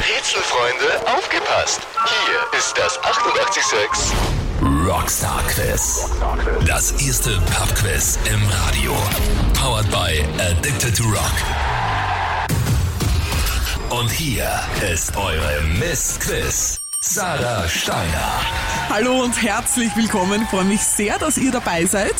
Rätselfreunde, aufgepasst! Hier ist das 886 Rockstar Quiz. Das erste Pub-Quiz im Radio. Powered by Addicted to Rock. Und hier ist eure Miss Quiz. Sarah Steiner. Hallo und herzlich willkommen. Ich freue mich sehr, dass ihr dabei seid.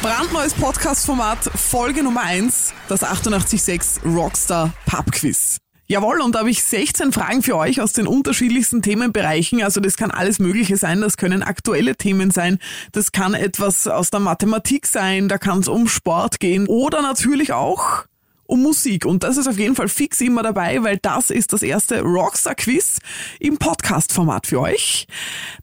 Brandneues Podcast-Format, Folge Nummer 1, das 886 Rockstar Pub Quiz. Jawohl, und da habe ich 16 Fragen für euch aus den unterschiedlichsten Themenbereichen. Also das kann alles Mögliche sein, das können aktuelle Themen sein, das kann etwas aus der Mathematik sein, da kann es um Sport gehen oder natürlich auch um Musik. Und das ist auf jeden Fall fix immer dabei, weil das ist das erste Rockstar-Quiz im Podcast-Format für euch.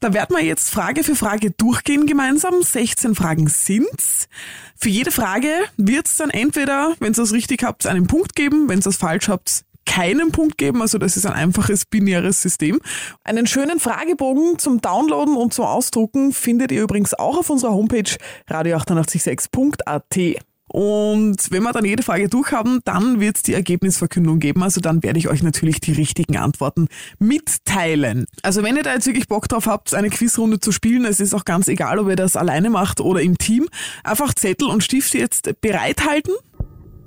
Da werden wir jetzt Frage für Frage durchgehen gemeinsam. 16 Fragen sind's. Für jede Frage wird's dann entweder, wenn ihr es richtig habt, einen Punkt geben, wenn ihr es falsch habt, keinen Punkt geben, also das ist ein einfaches binäres System. Einen schönen Fragebogen zum Downloaden und zum Ausdrucken findet ihr übrigens auch auf unserer Homepage radio886.at. Und wenn wir dann jede Frage durchhaben, dann wird es die Ergebnisverkündung geben. Also dann werde ich euch natürlich die richtigen Antworten mitteilen. Also wenn ihr da jetzt wirklich Bock drauf habt, eine Quizrunde zu spielen, es ist auch ganz egal, ob ihr das alleine macht oder im Team, einfach Zettel und Stift jetzt bereithalten,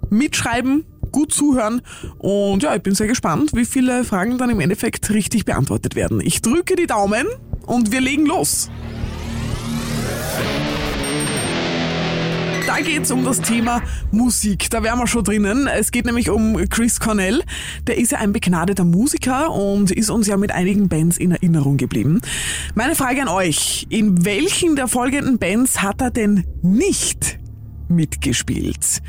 mitschreiben, gut zuhören und ja, ich bin sehr gespannt, wie viele Fragen dann im Endeffekt richtig beantwortet werden. Ich drücke die Daumen und wir legen los. Da geht's um das Thema Musik. Da wären wir schon drinnen. Es geht nämlich um Chris Cornell. Der ist ja ein begnadeter Musiker und ist uns ja mit einigen Bands in Erinnerung geblieben. Meine Frage an euch. In welchen der folgenden Bands hat er denn nicht mitgespielt?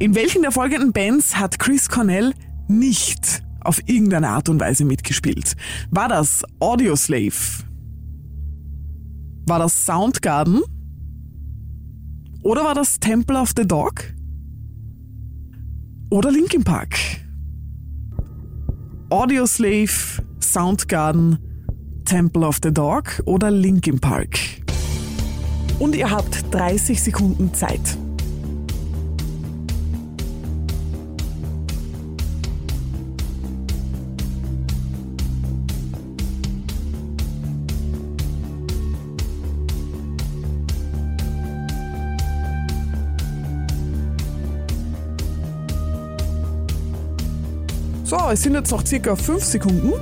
In welchen der folgenden Bands hat Chris Cornell nicht auf irgendeine Art und Weise mitgespielt? War das Audioslave? War das Soundgarden? Oder war das Temple of the Dog? Oder Linkin Park? Audioslave, Soundgarden, Temple of the Dog oder Linkin Park? Und ihr habt 30 Sekunden Zeit. So, es sind jetzt noch circa 5 Sekunden.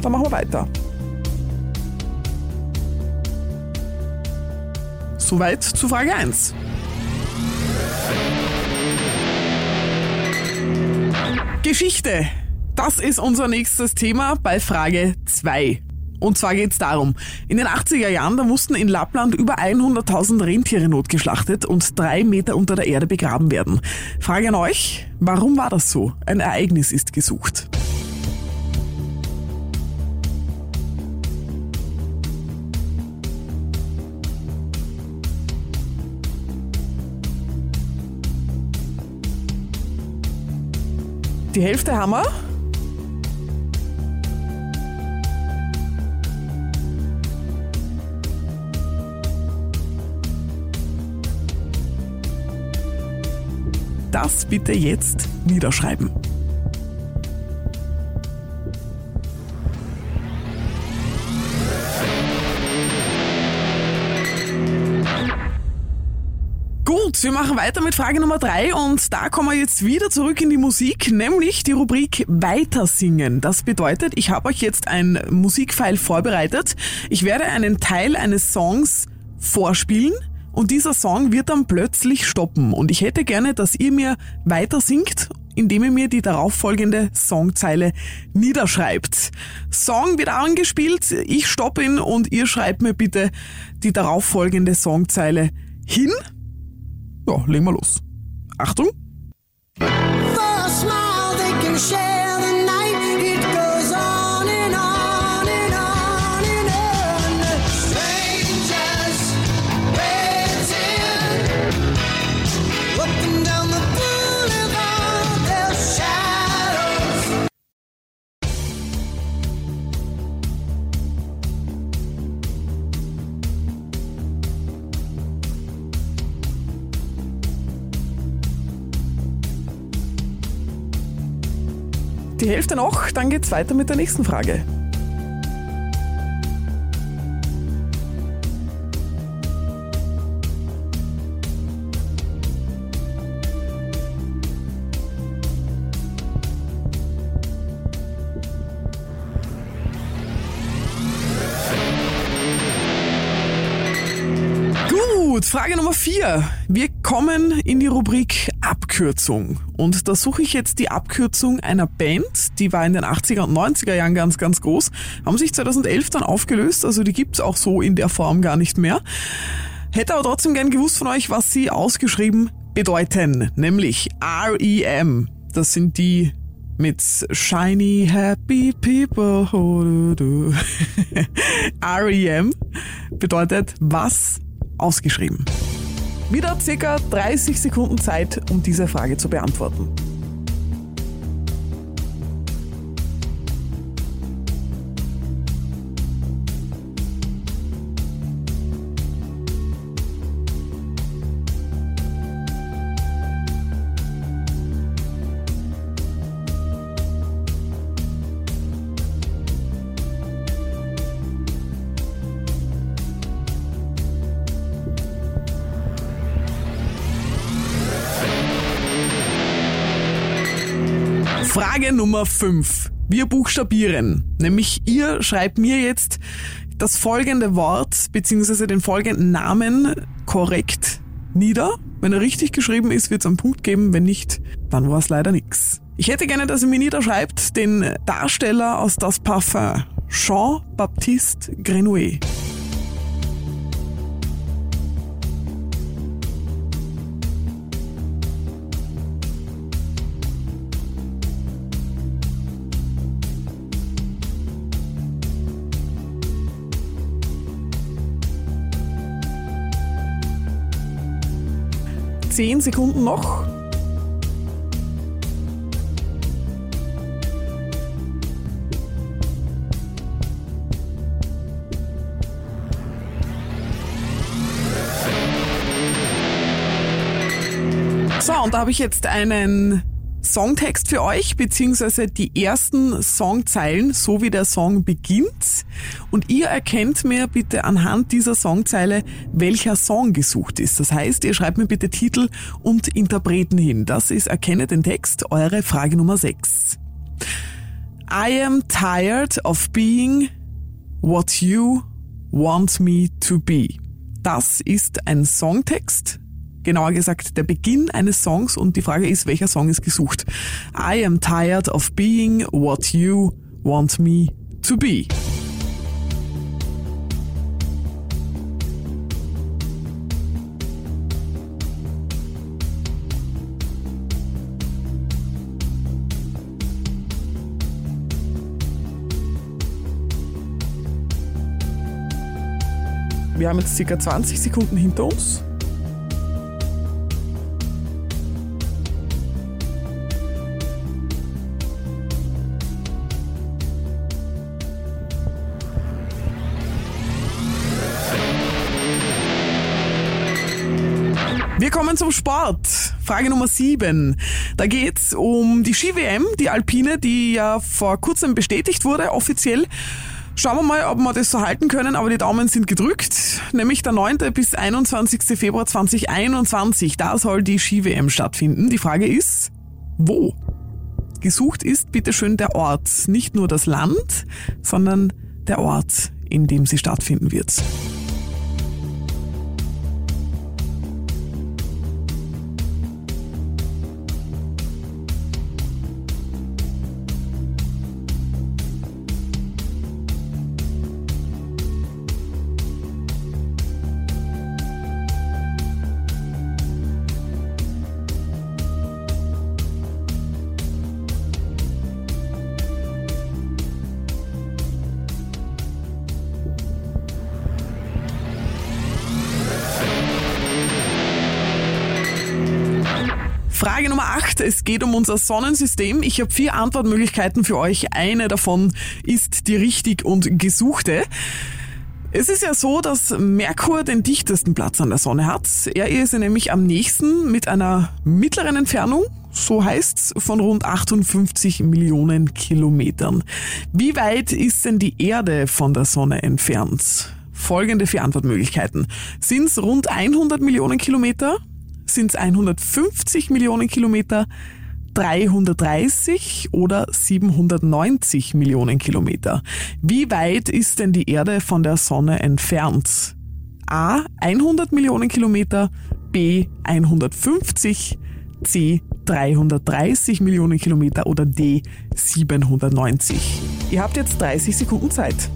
Dann machen wir weiter. Soweit zu Frage 1. Geschichte. Das ist unser nächstes Thema bei Frage 2. Und zwar geht es darum, in den 80er Jahren, da mussten in Lappland über 100.000 Rentiere notgeschlachtet und drei Meter unter der Erde begraben werden. Frage an euch, warum war das so? Ein Ereignis ist gesucht. Die Hälfte haben wir. Das bitte jetzt niederschreiben. Gut, wir machen weiter mit Frage Nummer drei und da kommen wir jetzt wieder zurück in die Musik, nämlich die Rubrik Weitersingen. Das bedeutet, ich habe euch jetzt ein Musikfile vorbereitet. Ich werde einen Teil eines Songs vorspielen und dieser Song wird dann plötzlich stoppen und ich hätte gerne, dass ihr mir weiter singt indem ihr mir die darauffolgende Songzeile niederschreibt. Song wird angespielt, ich stoppe ihn und ihr schreibt mir bitte die darauffolgende Songzeile hin. Ja, legen wir los. Achtung! Die Hälfte noch, dann geht's weiter mit der nächsten Frage. Gut, Frage Nummer vier. Wir kommen in die Rubrik Abkürzung. Und da suche ich jetzt die Abkürzung einer Band, die war in den 80er und 90er Jahren ganz, ganz groß, haben sich 2011 dann aufgelöst, also die gibt's auch so in der Form gar nicht mehr. Hätte aber trotzdem gern gewusst von euch, was sie ausgeschrieben bedeuten, nämlich REM. Das sind die mit Shiny Happy People. REM bedeutet was ausgeschrieben. Wieder circa 30 Sekunden Zeit, um diese Frage zu beantworten. Frage Nummer 5. Wir buchstabieren, nämlich ihr schreibt mir jetzt das folgende Wort bzw. den folgenden Namen korrekt nieder. Wenn er richtig geschrieben ist, wird es einen Punkt geben, wenn nicht, dann war es leider nix. Ich hätte gerne, dass ihr mir niederschreibt den Darsteller aus Das Parfum, Jean-Baptiste Grenouet. Zehn Sekunden noch. So, und da habe ich jetzt einen Songtext für euch, beziehungsweise die ersten Songzeilen, so wie der Song beginnt. Und ihr erkennt mir bitte anhand dieser Songzeile, welcher Song gesucht ist. Das heißt, ihr schreibt mir bitte Titel und Interpreten hin. Das ist Erkenne den Text, eure Frage Nummer 6. I am tired of being what you want me to be. Das ist ein Songtext, genauer gesagt der Beginn eines Songs und die Frage ist, welcher Song ist gesucht. I am tired of being what you want me to be. Wir haben jetzt circa 20 Sekunden hinter uns. Kommen zum Sport. Frage Nummer 7. Da geht's um die Ski-WM, die Alpine, die ja vor kurzem bestätigt wurde, offiziell. Schauen wir mal, ob wir das so halten können, aber die Daumen sind gedrückt. Nämlich der 9. bis 21. Februar 2021. Da soll die Ski-WM stattfinden. Die Frage ist, wo? Gesucht ist bitteschön der Ort. Nicht nur das Land, sondern der Ort, in dem sie stattfinden wird. Frage Nummer 8. Es geht um unser Sonnensystem. Ich habe vier Antwortmöglichkeiten für euch. Eine davon ist die richtig und gesuchte. Es ist ja so, dass Merkur den dichtesten Platz an der Sonne hat. Er ist nämlich am nächsten mit einer mittleren Entfernung, so heißt's, von rund 58 Millionen Kilometern. Wie weit ist denn die Erde von der Sonne entfernt? Folgende vier Antwortmöglichkeiten. Sind's rund 100 Millionen Kilometer? Sind's 150 Millionen Kilometer? 330 oder 790 Millionen Kilometer. Wie weit ist denn die Erde von der Sonne entfernt? A 100 Millionen Kilometer, B 150, C 330 Millionen Kilometer oder D 790. Ihr habt jetzt 30 Sekunden Zeit.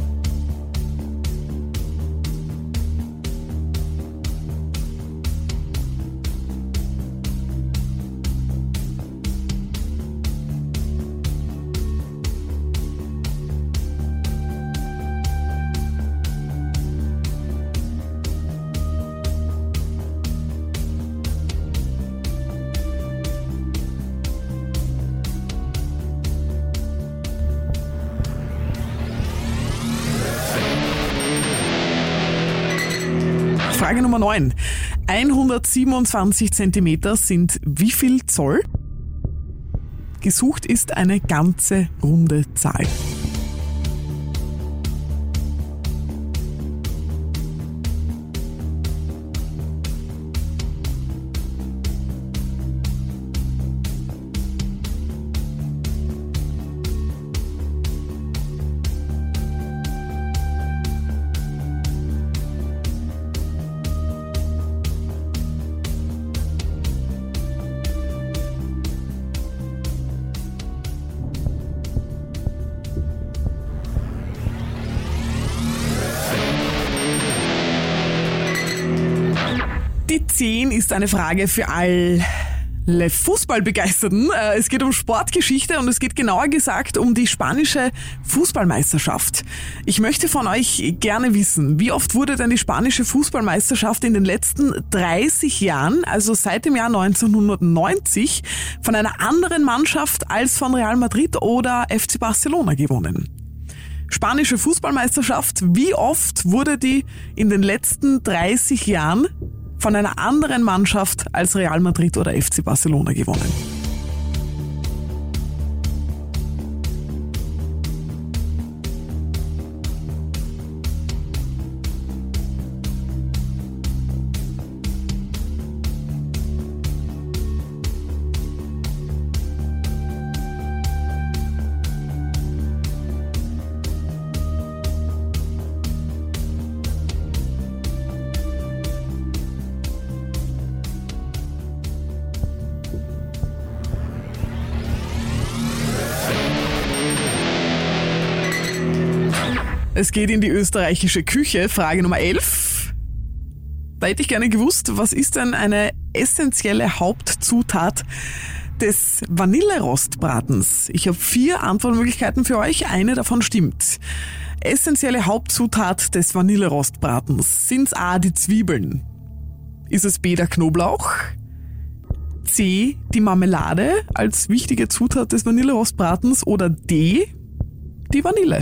Frage Nummer 9. 127 Zentimeter sind wie viel Zoll? Gesucht ist eine ganze runde Zahl. 10 ist eine Frage für alle Fußballbegeisterten. Äh, Es geht um Sportgeschichte und es geht genauer gesagt um die spanische Fußballmeisterschaft. Ich möchte von euch gerne wissen, wie oft wurde denn die spanische Fußballmeisterschaft in den letzten 30 Jahren, also seit dem Jahr 1990, von einer anderen Mannschaft als von Real Madrid oder FC Barcelona gewonnen? Spanische Fußballmeisterschaft, wie oft wurde die in den letzten 30 Jahren von einer anderen Mannschaft als Real Madrid oder FC Barcelona gewonnen? Es geht in die österreichische Küche. Frage Nummer 11. Da hätte ich gerne gewusst, was ist denn eine essentielle Hauptzutat des Vanillerostbratens? Ich habe vier Antwortmöglichkeiten für euch. Eine davon stimmt. Essentielle Hauptzutat des Vanillerostbratens. Sind's A, die Zwiebeln? Ist es B, der Knoblauch? C, die Marmelade als wichtige Zutat des Vanillerostbratens? Oder D, die Vanille?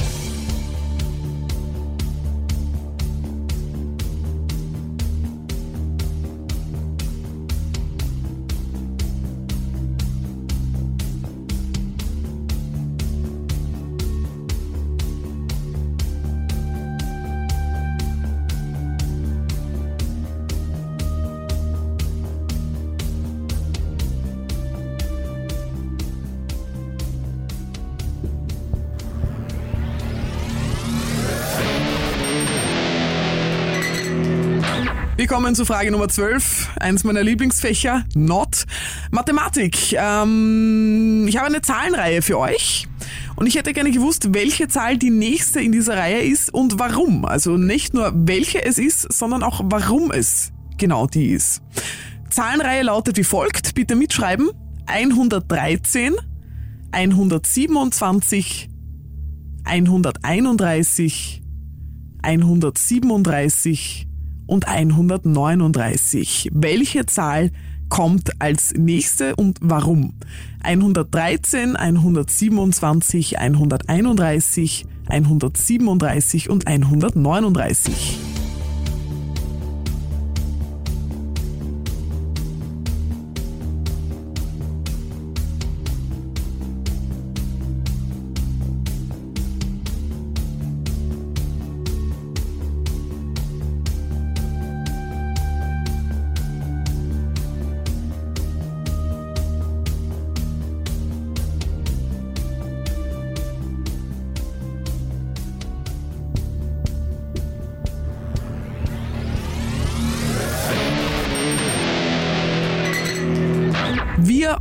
Wir kommen zu Frage Nummer 12, eins meiner Lieblingsfächer, Not. Mathematik. Ähm, ich habe eine Zahlenreihe für euch und ich hätte gerne gewusst, welche Zahl die nächste in dieser Reihe ist und warum. Also nicht nur welche es ist, sondern auch warum es genau die ist. Zahlenreihe lautet wie folgt, bitte mitschreiben. 113, 127, 131, 137 und 139. Welche Zahl kommt als nächste und warum? 113, 127, 131, 137 und 139.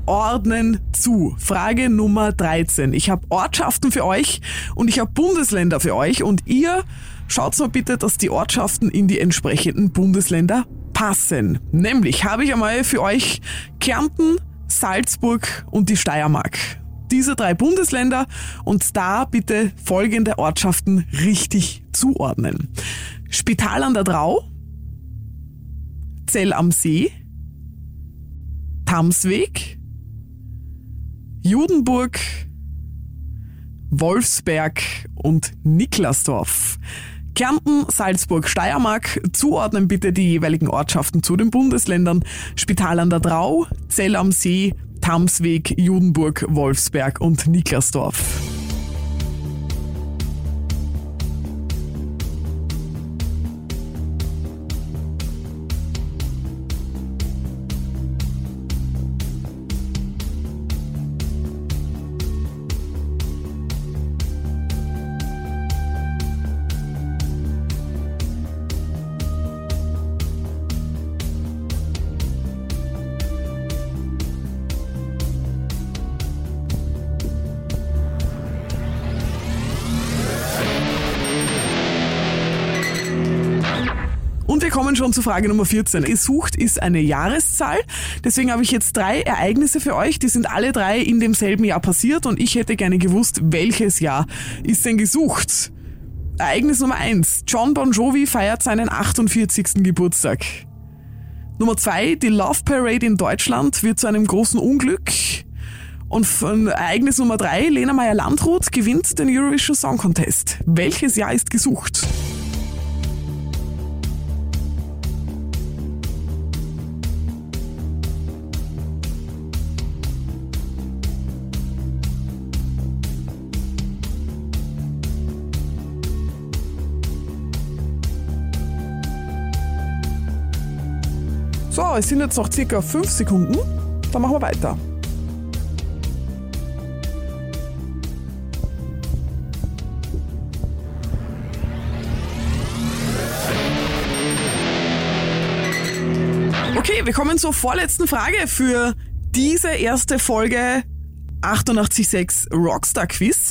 ordnen zu. Frage Nummer 13. Ich habe Ortschaften für euch und ich habe Bundesländer für euch und ihr schaut mal bitte, dass die Ortschaften in die entsprechenden Bundesländer passen. Nämlich habe ich einmal für euch Kärnten, Salzburg und die Steiermark. Diese drei Bundesländer und da bitte folgende Ortschaften richtig zuordnen. Spital an der Drau, Zell am See, Tamsweg, Judenburg, Wolfsberg und Niklasdorf. Kärnten, Salzburg, Steiermark. Zuordnen bitte die jeweiligen Ortschaften zu den Bundesländern. Spital an der Drau, Zell am See, Tamsweg, Judenburg, Wolfsberg und Niklasdorf. Kommen schon zu Frage Nummer 14. Gesucht ist eine Jahreszahl. Deswegen habe ich jetzt drei Ereignisse für euch. Die sind alle drei in demselben Jahr passiert und ich hätte gerne gewusst, welches Jahr ist denn gesucht? Ereignis Nummer 1. John Bon Jovi feiert seinen 48. Geburtstag. Nummer 2. Die Love Parade in Deutschland wird zu einem großen Unglück. Und von Ereignis Nummer 3. Lena Meyer-Landrut gewinnt den Eurovision Song Contest. Welches Jahr ist gesucht? So, es sind jetzt noch circa 5 Sekunden. Dann machen wir weiter. Okay, wir kommen zur vorletzten Frage für diese erste Folge 886 Rockstar Quiz.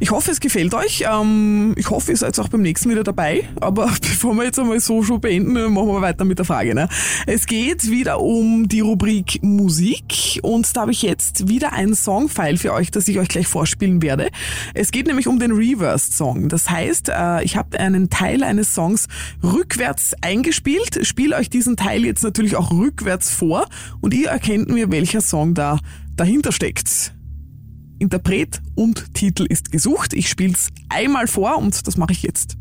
Ich hoffe, es gefällt euch. Ähm, ich hoffe, ihr seid auch beim nächsten wieder dabei. Aber bevor wir jetzt einmal so schon beenden, machen wir weiter mit der Frage. Ne? Es geht wieder um die Rubrik Musik und da habe ich jetzt wieder ein Songfile für euch, das ich euch gleich vorspielen werde. Es geht nämlich um den Reversed-Song. Das heißt, äh, ich habe einen Teil eines Songs rückwärts eingespielt, spiele euch diesen Teil jetzt natürlich auch rückwärts vor und ihr erkennt mir, welcher Song da dahinter steckt. Interpret und Titel ist gesucht. Ich spiele es einmal vor und das mache ich jetzt.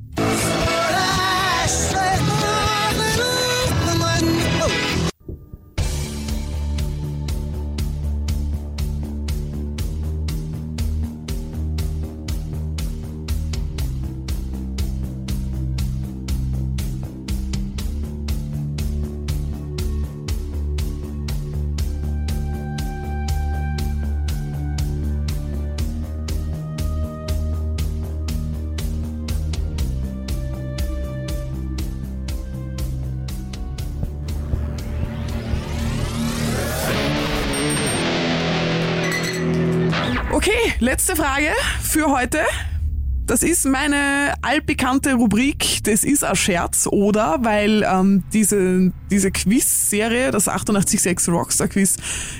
Letzte Frage für heute. Das ist meine altbekannte Rubrik, das ist ein Scherz, oder? Weil ähm, diese, diese Quiz-Serie, das 886 Rockstar Quiz,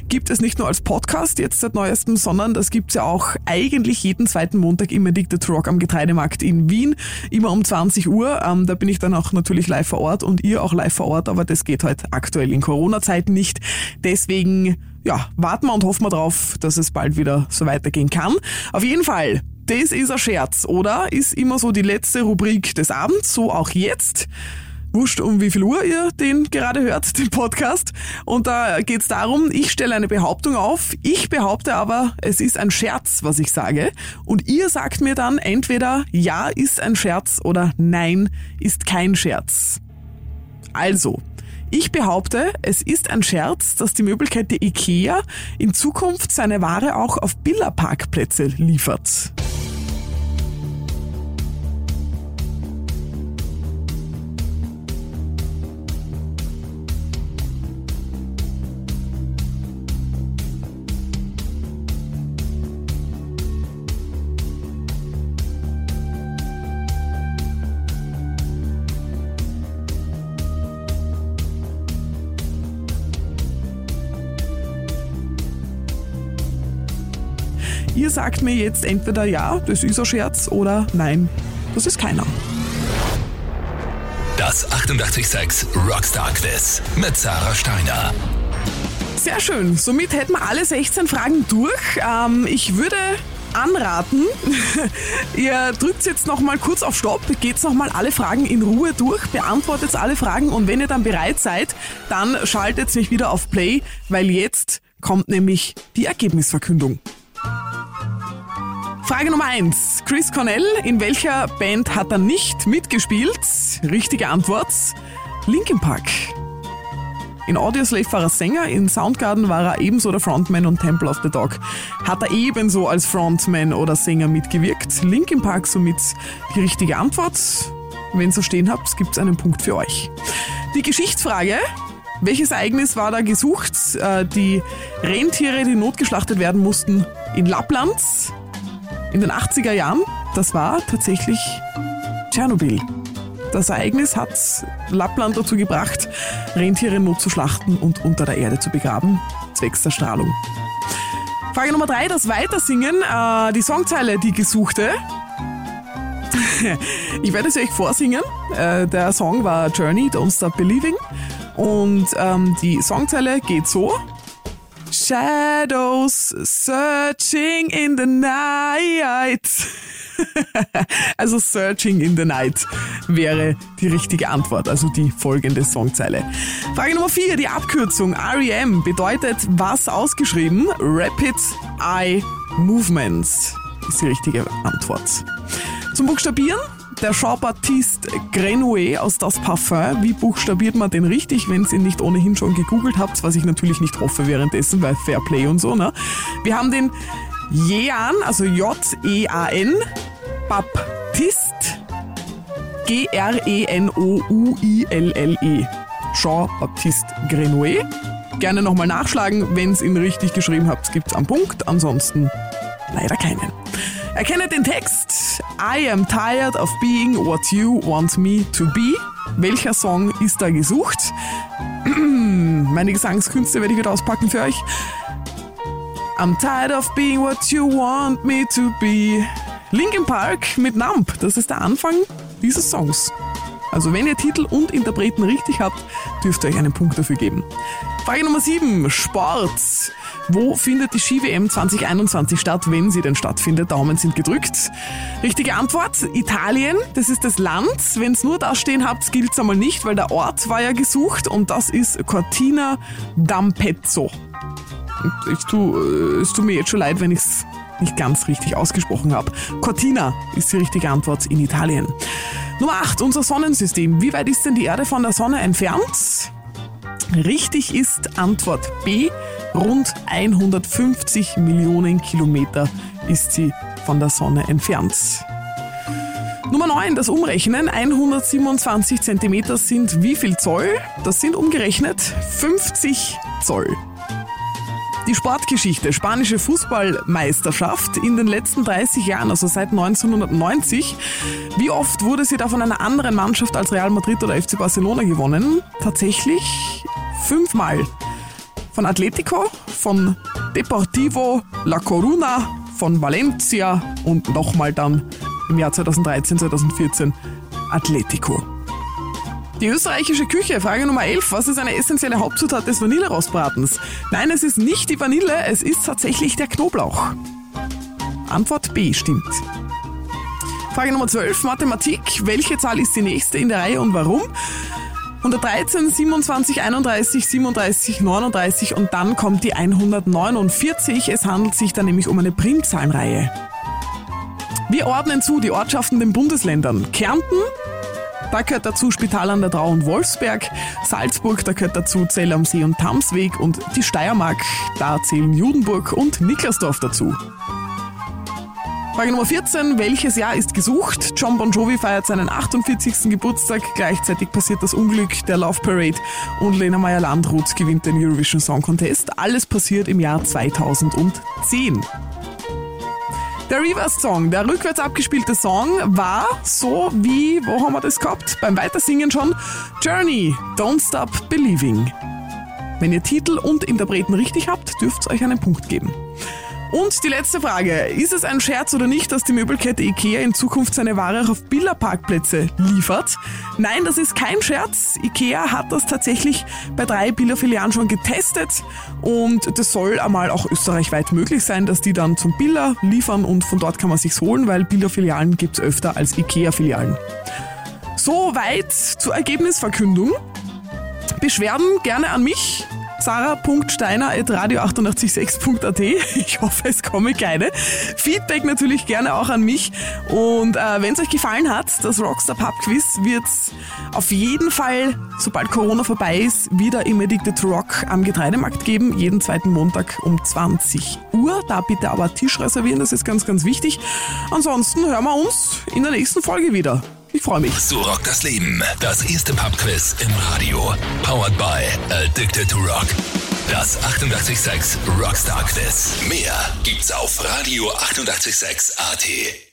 gibt es nicht nur als Podcast jetzt seit neuestem, sondern das gibt's ja auch eigentlich jeden zweiten Montag im Addicted Rock am Getreidemarkt in Wien, immer um 20 Uhr. Ähm, da bin ich dann auch natürlich live vor Ort und ihr auch live vor Ort, aber das geht halt aktuell in Corona-Zeiten nicht. Deswegen ja, warten wir und hoffen wir drauf, dass es bald wieder so weitergehen kann. Auf jeden Fall, das ist ein Scherz, oder? Ist immer so die letzte Rubrik des Abends, so auch jetzt. Wurscht, um wie viel Uhr ihr den gerade hört, den Podcast. Und da geht's darum, ich stelle eine Behauptung auf. Ich behaupte aber, es ist ein Scherz, was ich sage. Und ihr sagt mir dann entweder ja ist ein Scherz oder nein ist kein Scherz. Also, ich behaupte, es ist ein Scherz, dass die Möbelkette IKEA in Zukunft seine Ware auch auf Billerparkplätze liefert. Sagt mir jetzt entweder ja, das ist ein Scherz oder nein, das ist keiner. Das 886 Rockstar Quiz mit Sarah Steiner. Sehr schön. Somit hätten wir alle 16 Fragen durch. Ähm, ich würde anraten, ihr drückt jetzt noch mal kurz auf Stopp, geht noch mal alle Fragen in Ruhe durch, beantwortet alle Fragen und wenn ihr dann bereit seid, dann schaltet mich wieder auf Play, weil jetzt kommt nämlich die Ergebnisverkündung. Frage Nummer 1. Chris Cornell, in welcher Band hat er nicht mitgespielt? Richtige Antwort. Linkin Park. In Audioslave war er Sänger, in Soundgarden war er ebenso der Frontman und Temple of the Dog hat er ebenso als Frontman oder Sänger mitgewirkt. Linkin Park somit die richtige Antwort. Wenn ihr so stehen habt, gibt's einen Punkt für euch. Die Geschichtsfrage. Welches Ereignis war da gesucht? Äh, Die Rentiere, die notgeschlachtet werden mussten in Lappland in den 80er Jahren. Das war tatsächlich Tschernobyl. Das Ereignis hat Lappland dazu gebracht, Rentiere notzuschlachten und unter der Erde zu begraben, zwecks der Strahlung. Frage Nummer drei, das Weitersingen, äh, die Songzeile, die gesuchte. ich werde es euch vorsingen. Äh, der Song war Journey, Don't Stop Believing. Und ähm, die Songzeile geht so. Shadows searching in the night. also searching in the night wäre die richtige Antwort, also die folgende Songzeile. Frage Nummer 4, die Abkürzung REM bedeutet was ausgeschrieben? Rapid Eye Movements ist die richtige Antwort. Zum Buchstabieren, der Jean-Baptiste Grenouet aus Das Parfum. Wie buchstabiert man den richtig, wenn ihr ihn nicht ohnehin schon gegoogelt habt, was ich natürlich nicht hoffe währenddessen, weil Fairplay und so, ne? Wir haben den Jean, also J-E-A-N, Baptiste, G-R-E-N-O-U-I-L-L-E. Jean-Baptiste Grenouet. Gerne nochmal nachschlagen, wenn ihr ihn richtig geschrieben habt, gibt's einen Punkt, ansonsten leider keinen. Erkenne den Text. I am tired of being what you want me to be. Welcher Song ist da gesucht? Meine Gesangskünste werde ich wieder auspacken für euch. I'm tired of being what you want me to be. Linkin Park mit Nump, das ist der Anfang dieses Songs. Also wenn ihr Titel und Interpreten richtig habt, dürft ihr euch einen Punkt dafür geben. Frage Nummer 7, Sport. Wo findet die Ski-WM 2021 statt, wenn sie denn stattfindet? Daumen sind gedrückt. Richtige Antwort, Italien. Das ist das Land. Wenn es nur da stehen habt, gilt es einmal nicht, weil der Ort war ja gesucht und das ist Cortina d'Ampezzo. Ich tu, äh, es tut mir jetzt schon leid, wenn ich es nicht ganz richtig ausgesprochen habe. Cortina ist die richtige Antwort in Italien. Nummer 8, unser Sonnensystem. Wie weit ist denn die Erde von der Sonne entfernt? Richtig ist Antwort B. Rund 150 Millionen Kilometer ist sie von der Sonne entfernt. Nummer 9, das Umrechnen. 127 Zentimeter sind wie viel Zoll? Das sind umgerechnet 50 Zoll. Die Sportgeschichte, spanische Fußballmeisterschaft in den letzten 30 Jahren, also seit 1990. Wie oft wurde sie da von einer anderen Mannschaft als Real Madrid oder FC Barcelona gewonnen? Tatsächlich fünfmal. Von Atletico, von Deportivo La Coruna, von Valencia und nochmal dann im Jahr 2013, 2014 Atletico. Die österreichische Küche, Frage Nummer 11. Was ist eine essentielle Hauptzutat des Vanillerostbratens? Nein, es ist nicht die Vanille, es ist tatsächlich der Knoblauch. Antwort B stimmt. Frage Nummer 12, Mathematik. Welche Zahl ist die nächste in der Reihe und warum? 113, 27, 31, 37, 39 und dann kommt die 149. Es handelt sich dann nämlich um eine Primzahlenreihe. Wir ordnen zu die Ortschaften den Bundesländern. Kärnten, da gehört dazu Spital an der Drau und Wolfsberg, Salzburg, da gehört dazu Zell am See und Tamsweg und die Steiermark, da zählen Judenburg und Niklasdorf dazu. Frage Nummer 14. Welches Jahr ist gesucht? John Bon Jovi feiert seinen 48. Geburtstag. Gleichzeitig passiert das Unglück der Love Parade und Lena Meyer-Landrut gewinnt den Eurovision Song Contest. Alles passiert im Jahr 2010. Der Reverse Song, der rückwärts abgespielte Song, war so wie, wo haben wir das gehabt? Beim Weitersingen schon, Journey, Don't Stop Believing. Wenn ihr Titel und Interpreten richtig habt, dürft ihr euch einen Punkt geben. Und die letzte Frage. Ist es ein Scherz oder nicht, dass die Möbelkette IKEA in Zukunft seine Ware auch auf Billa-Parkplätze liefert? Nein, das ist kein Scherz. IKEA hat das tatsächlich bei drei Billa-Filialen schon getestet und das soll einmal auch österreichweit möglich sein, dass die dann zum Billa liefern und von dort kann man sich's holen, weil Billa-Filialen gibt's öfter als IKEA-Filialen. Soweit zur Ergebnisverkündung. Beschwerden gerne an mich sarah.steiner.radio886.at. Ich hoffe, es komme keine. Feedback natürlich gerne auch an mich. Und äh, wenn es euch gefallen hat, das Rockstar Pub Quiz wird auf jeden Fall, sobald Corona vorbei ist, wieder im Addicted Rock am Getreidemarkt geben. Jeden zweiten Montag um 20 Uhr. Da bitte aber Tisch reservieren, das ist ganz, ganz wichtig. Ansonsten hören wir uns in der nächsten Folge wieder. Ich freue mich. So rockt das Leben. Das erste Pubquiz im Radio. Powered by Addicted to Rock. Das 886 Rockstar Quiz. Mehr gibt's auf Radio 886 AT.